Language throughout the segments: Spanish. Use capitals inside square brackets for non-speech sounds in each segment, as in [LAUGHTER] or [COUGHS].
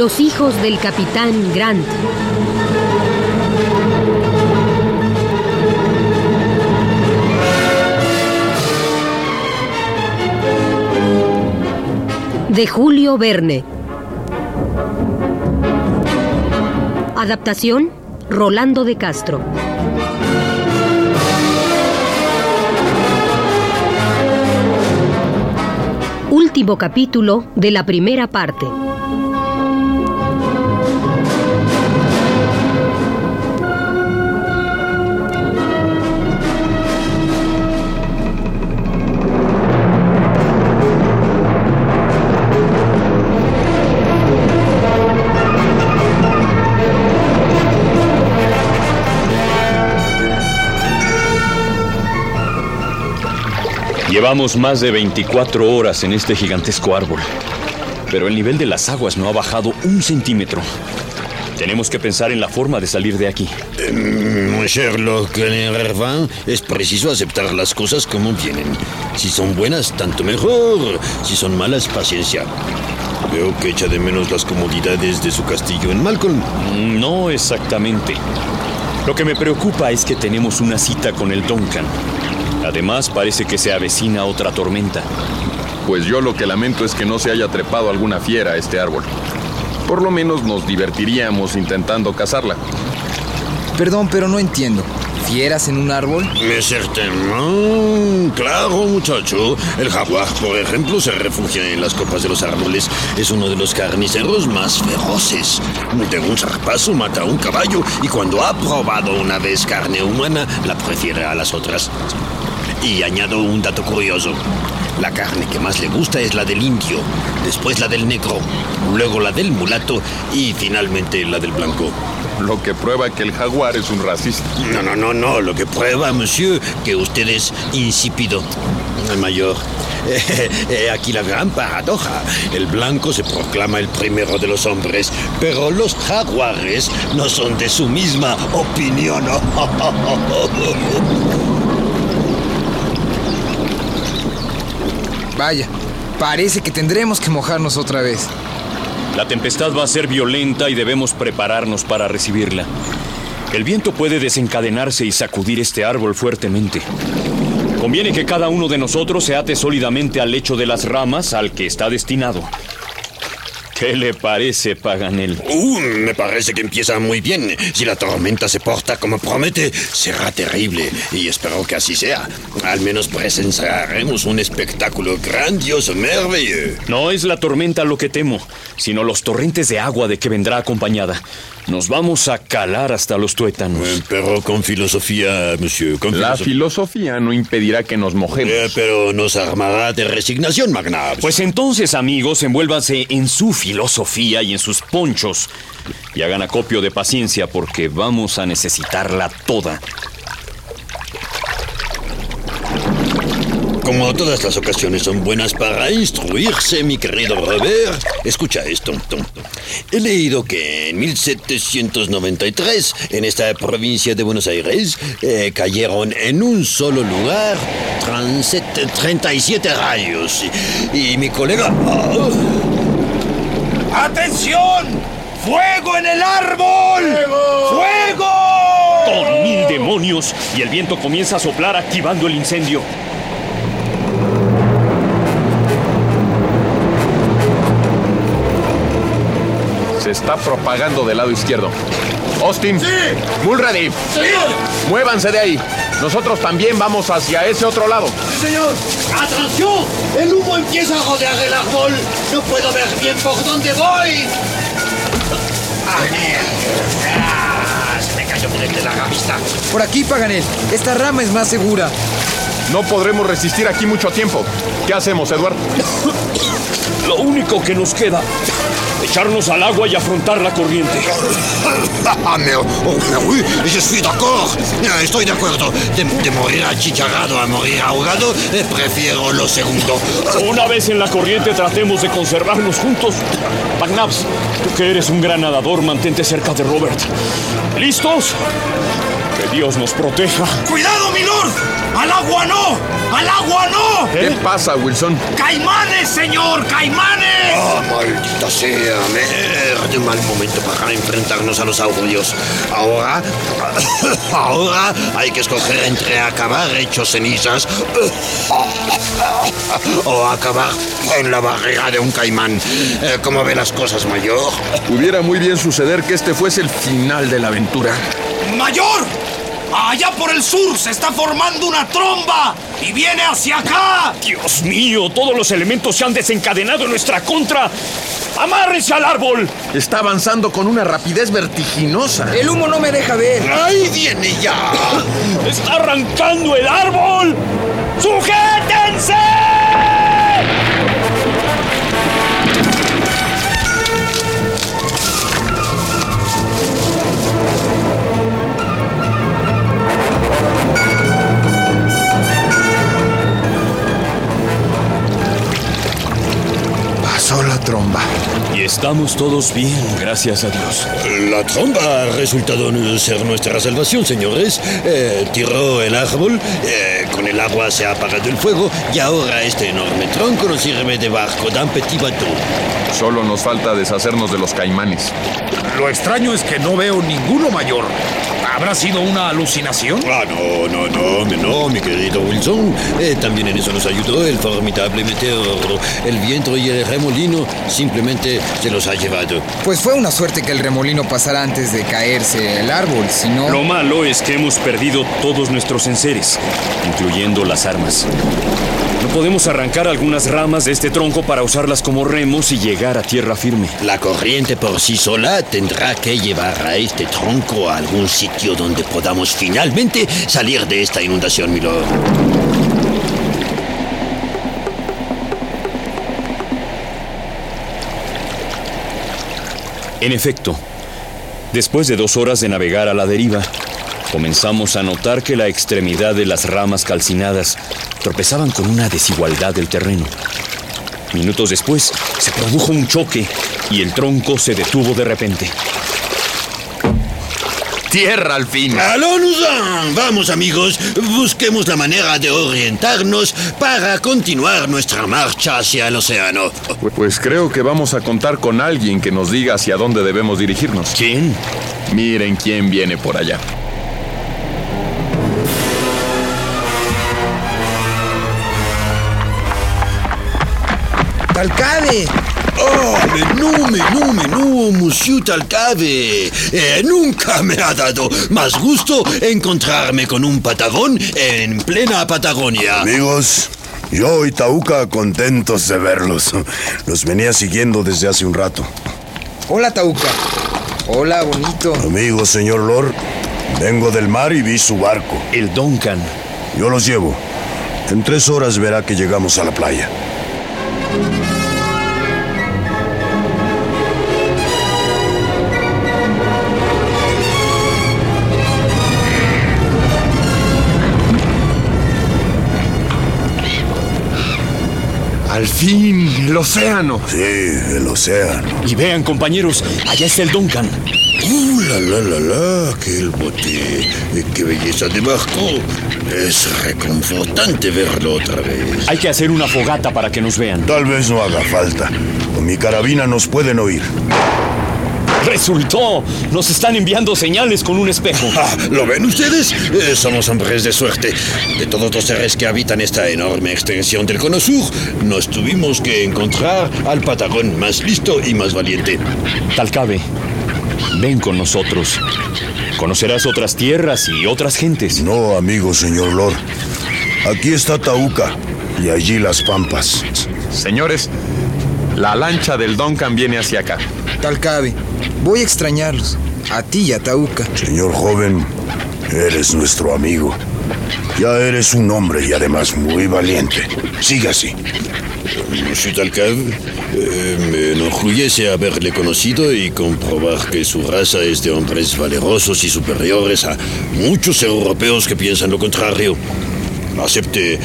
Los hijos del capitán Grant. De Julio Verne. Adaptación Rolando de Castro. Último capítulo de la primera parte. Llevamos más de 24 horas en este gigantesco árbol, pero el nivel de las aguas no ha bajado un centímetro. Tenemos que pensar en la forma de salir de aquí. Mon Sherlock Hervin, es preciso aceptar las cosas como vienen. Si son buenas, tanto mejor. Si son malas, paciencia. Veo que echa de menos las comodidades de su castillo en Malcolm. No exactamente. Lo que me preocupa es que tenemos una cita con el Duncan. Además, parece que se avecina otra tormenta. Pues yo lo que lamento es que no se haya trepado alguna fiera a este árbol. Por lo menos nos divertiríamos intentando cazarla. Perdón, pero no entiendo. ¿Fieras en un árbol? Mais certainement. Claro, muchacho. El jaguar, por ejemplo, se refugia en las copas de los árboles. Es uno de los carniceros más feroces. De un zarpazo mata a un caballo y cuando ha probado una vez carne humana, la prefiere a las otras. Y añado un dato curioso. La carne que más le gusta es la del indio, después la del negro, luego la del mulato y finalmente la del blanco. Lo que prueba que el jaguar es un racista. No, no, no, no. Lo que prueba, monsieur, que usted es insípido. El mayor. [LAUGHS] Eh, aquí la gran paradoja. El blanco se proclama el primero de los hombres, pero los jaguares no son de su misma opinión. [LAUGHS] Vaya, parece que tendremos que mojarnos otra vez. La tempestad va a ser violenta y debemos prepararnos para recibirla. El viento puede desencadenarse y sacudir este árbol fuertemente. Conviene que cada uno de nosotros se ate sólidamente al lecho de las ramas al que está destinado. ¿Qué le parece, Paganel? Uh, me parece que empieza muy bien. Si la tormenta se porta como promete, será terrible. Y espero que así sea. Al menos presenciaremos un espectáculo grandioso, maravilloso. No es la tormenta lo que temo, sino los torrentes de agua de que vendrá acompañada. Nos vamos a calar hasta los tuétanos. Eh, Pero con filosofía, monsieur. Con La filosofía. filosofía no impedirá que nos mojemos. Eh, pero nos armará de resignación, Magna. Pues entonces, amigos, envuélvanse en su filosofía y en sus ponchos. Y hagan acopio de paciencia porque vamos a necesitarla toda. Como todas las ocasiones son buenas para instruirse, mi querido Robert, escucha esto. He leído que en 1793, en esta provincia de Buenos Aires, eh, cayeron en un solo lugar 37, 37 rayos. Y, y mi colega... ah, ¡Atención! ¡Fuego en el árbol! ¡Fuego! ¡Con mil demonios! Y el viento comienza a soplar activando el incendio. Se está propagando del lado izquierdo. Austin. Mulready. Muévanse de ahí. Nosotros también vamos hacia ese otro lado. señor! ¡Atención! El humo empieza a rodear el árbol. No puedo ver bien por dónde voy. ¡Ah! Ah, Se me cayó por de la vista. Por aquí, Paganel. Esta rama es más segura. No podremos resistir aquí mucho tiempo. ¿Qué hacemos, Edward? Lo único que nos queda, echarnos al agua y afrontar la corriente. Ah, oh, suis d'accord. Eh, Estoy de acuerdo. De, de morir achicharrado a morir ahogado, eh, prefiero lo segundo. Una vez en la corriente tratemos de conservarnos juntos. McNabbs, tú que eres un gran nadador, mantente cerca de Robert. ¿Listos? Que Dios nos proteja. ¡Cuidado, mi lord! ¡Al agua no! ¡Al agua no! ¿Qué pasa, Wilson? ¡Caimanes, señor! ¡Caimanes! ¡Ah, maldita sea! Merde, mal momento para enfrentarnos a los augurios. Ahora, [COUGHS] ahora hay que escoger entre acabar hechos cenizas [COUGHS] o acabar en la barrera de un caimán. Eh, ¿Cómo ve las cosas, mayor? Pudiera muy bien suceder que este fuese el final de la aventura. ¡Mayor! Allá por el sur se está formando una tromba y viene hacia acá. Dios mío, todos los elementos se han desencadenado en nuestra contra. ¡Amárrense al árbol! Está avanzando con una rapidez vertiginosa. El humo no me deja ver. ¡Ahí viene ya! ¡Está arrancando el árbol! ¡Sujétense! Estamos todos bien, gracias a Dios. La tromba ha resultado ser nuestra salvación, señores. Eh, tiró el árbol, eh, con el agua se ha apagado el fuego y ahora este enorme tronco nos sirve de barco d'un petit bateau. Solo nos falta deshacernos de los caimanes. Lo extraño es que no veo ninguno mayor. ¿Habrá sido una alucinación? Ah, no, no, no, mi- no, mi querido Wilson. Eh, también en eso nos ayudó el formidable meteoro. El viento y el remolino simplemente se los ha llevado. Pues fue una suerte que el remolino pasara antes de caerse el árbol, si no... Lo malo es que hemos perdido todos nuestros enseres, incluyendo las armas. Podemos arrancar algunas ramas de este tronco para usarlas como remos y llegar a tierra firme. La corriente por sí sola tendrá que llevar a este tronco a algún sitio donde podamos finalmente salir de esta inundación, milord. En efecto, después de dos horas de navegar a la deriva, comenzamos a notar que la extremidad de las ramas calcinadas tropezaban con una desigualdad del terreno. Minutos después, se produjo un choque y el tronco se detuvo de repente. Tierra al fin. ¡Alonso! Vamos, amigos, busquemos la manera de orientarnos para continuar nuestra marcha hacia el océano. Pues creo que vamos a contar con alguien que nos diga hacia dónde debemos dirigirnos. ¿Quién? Miren quién viene por allá. ¡Talcade! ¡Oh, menú, menú, menú, monsieur Talcave! Eh, nunca me ha dado más gusto encontrarme con un patagón en plena Patagonia. Amigos, yo y Tauca contentos de verlos. Los venía siguiendo desde hace un rato. Hola, Tauca. Hola, bonito. Amigo, señor Lord, vengo del mar y vi su barco. El Duncan. Yo los llevo. En tres horas verá que llegamos a la playa. Al fin, el océano. Sí, el océano. Y vean, compañeros, allá está el Duncan. ¡Uh, la, la, la, la! ¡Qué el bote! Eh, ¡Qué belleza de barco! Es reconfortante verlo otra vez. Hay que hacer una fogata para que nos vean. Tal vez no haga falta. Con mi carabina nos pueden oír. ¡Resultó! Nos están enviando señales con un espejo. Ah, ¿Lo ven ustedes? Eh, somos hombres de suerte. De todos los seres que habitan esta enorme extensión del cono sur, nos tuvimos que encontrar al patagón más listo y más valiente. Talcabe, ven con nosotros. Conocerás otras tierras y otras gentes. No, amigo, señor Lord. Aquí está Tauca y allí las pampas. Señores, la lancha del Duncan viene hacia acá. Talcabe, voy a extrañarlos. A ti y a Tauca. Señor joven, eres nuestro amigo. Ya eres un hombre y además muy valiente. Sigue así. Monsieur Talcav, eh, me enorgullece haberle conocido y comprobar que su raza es de hombres valerosos y superiores a muchos europeos que piensan lo contrario. Acepte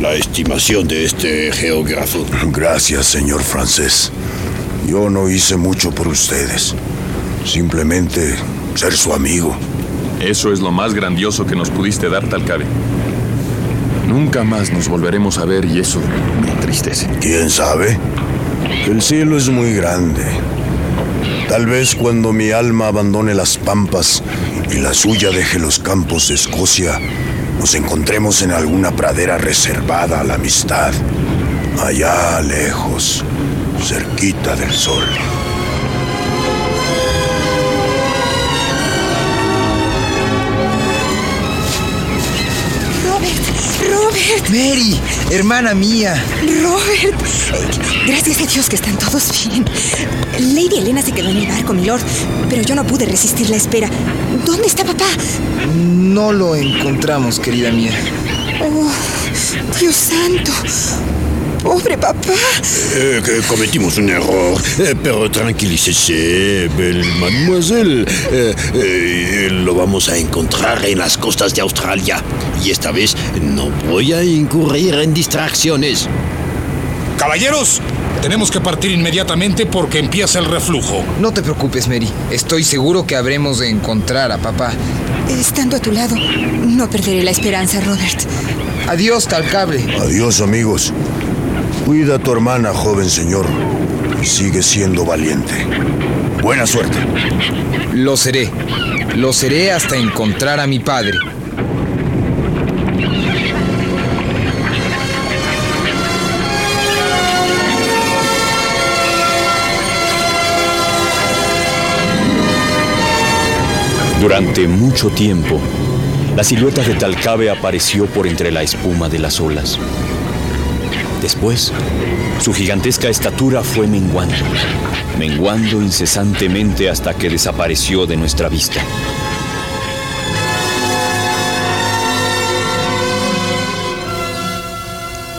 la estimación de este geógrafo. Gracias, señor francés. Yo no hice mucho por ustedes. Simplemente ser su amigo. Eso es lo más grandioso que nos pudiste dar, Talcabe. Nunca más nos volveremos a ver y eso me entristece. ¿Quién sabe? El cielo es muy grande. Tal vez cuando mi alma abandone las pampas y la suya deje los campos de Escocia, nos encontremos en alguna pradera reservada a la amistad, allá lejos, cerquita del sol. Robert, Robert, Mary, hermana mía. Robert. Gracias a Dios que están todos bien. Lady Elena se quedó en el barco, milord, pero yo no pude resistir la espera. ¿Dónde está papá? No lo encontramos, querida mía. Oh, Dios santo. Pobre papá. Eh, que cometimos un error, Eh, pero tranquilícese, belle mademoiselle. Eh, eh, lo vamos a encontrar en las costas de Australia. Y esta vez no voy a incurrir en distracciones. Caballeros, tenemos que partir inmediatamente porque empieza el reflujo. No te preocupes, Mary. Estoy seguro que habremos de encontrar a papá. Estando a tu lado, no perderé la esperanza, Robert. Adiós, Talcable. Adiós, amigos. Cuida a tu hermana, joven señor. Sigue siendo valiente. Buena suerte. Lo seré. Lo seré hasta encontrar a mi padre. Durante mucho tiempo, la silueta de Talcabe apareció por entre la espuma de las olas. Después, su gigantesca estatura fue menguando, menguando incesantemente hasta que desapareció de nuestra vista.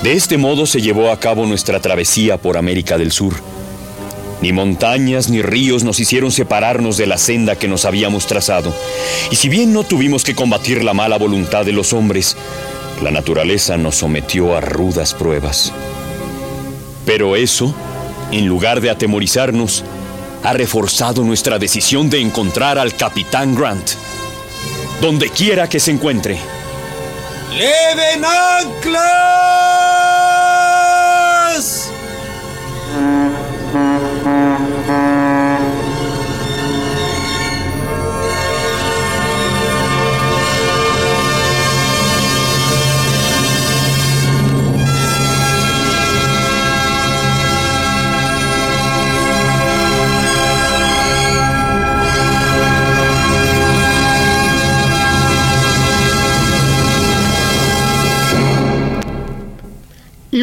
De este modo se llevó a cabo nuestra travesía por América del Sur. Ni montañas ni ríos nos hicieron separarnos de la senda que nos habíamos trazado. Y si bien no tuvimos que combatir la mala voluntad de los hombres, la naturaleza nos sometió a rudas pruebas. Pero eso, en lugar de atemorizarnos, ha reforzado nuestra decisión de encontrar al capitán Grant, donde quiera que se encuentre. ¡Leven!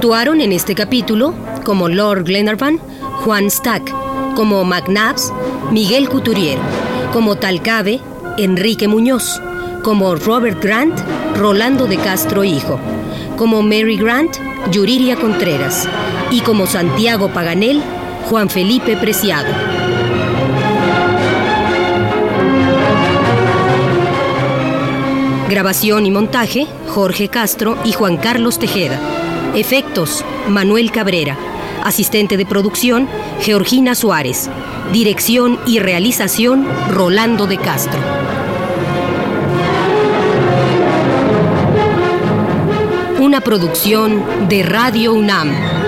Actuaron en este capítulo como Lord Glenarvan, Juan Stack, como McNabbs, Miguel Couturier, como Talcabe, Enrique Muñoz, como Robert Grant, Rolando de Castro Hijo, como Mary Grant, Yuriria Contreras, y como Santiago Paganel, Juan Felipe Preciado. Grabación y montaje, Jorge Castro y Juan Carlos Tejeda. Efectos, Manuel Cabrera. Asistente de producción, Georgina Suárez. Dirección y realización, Rolando de Castro. Una producción de Radio UNAM.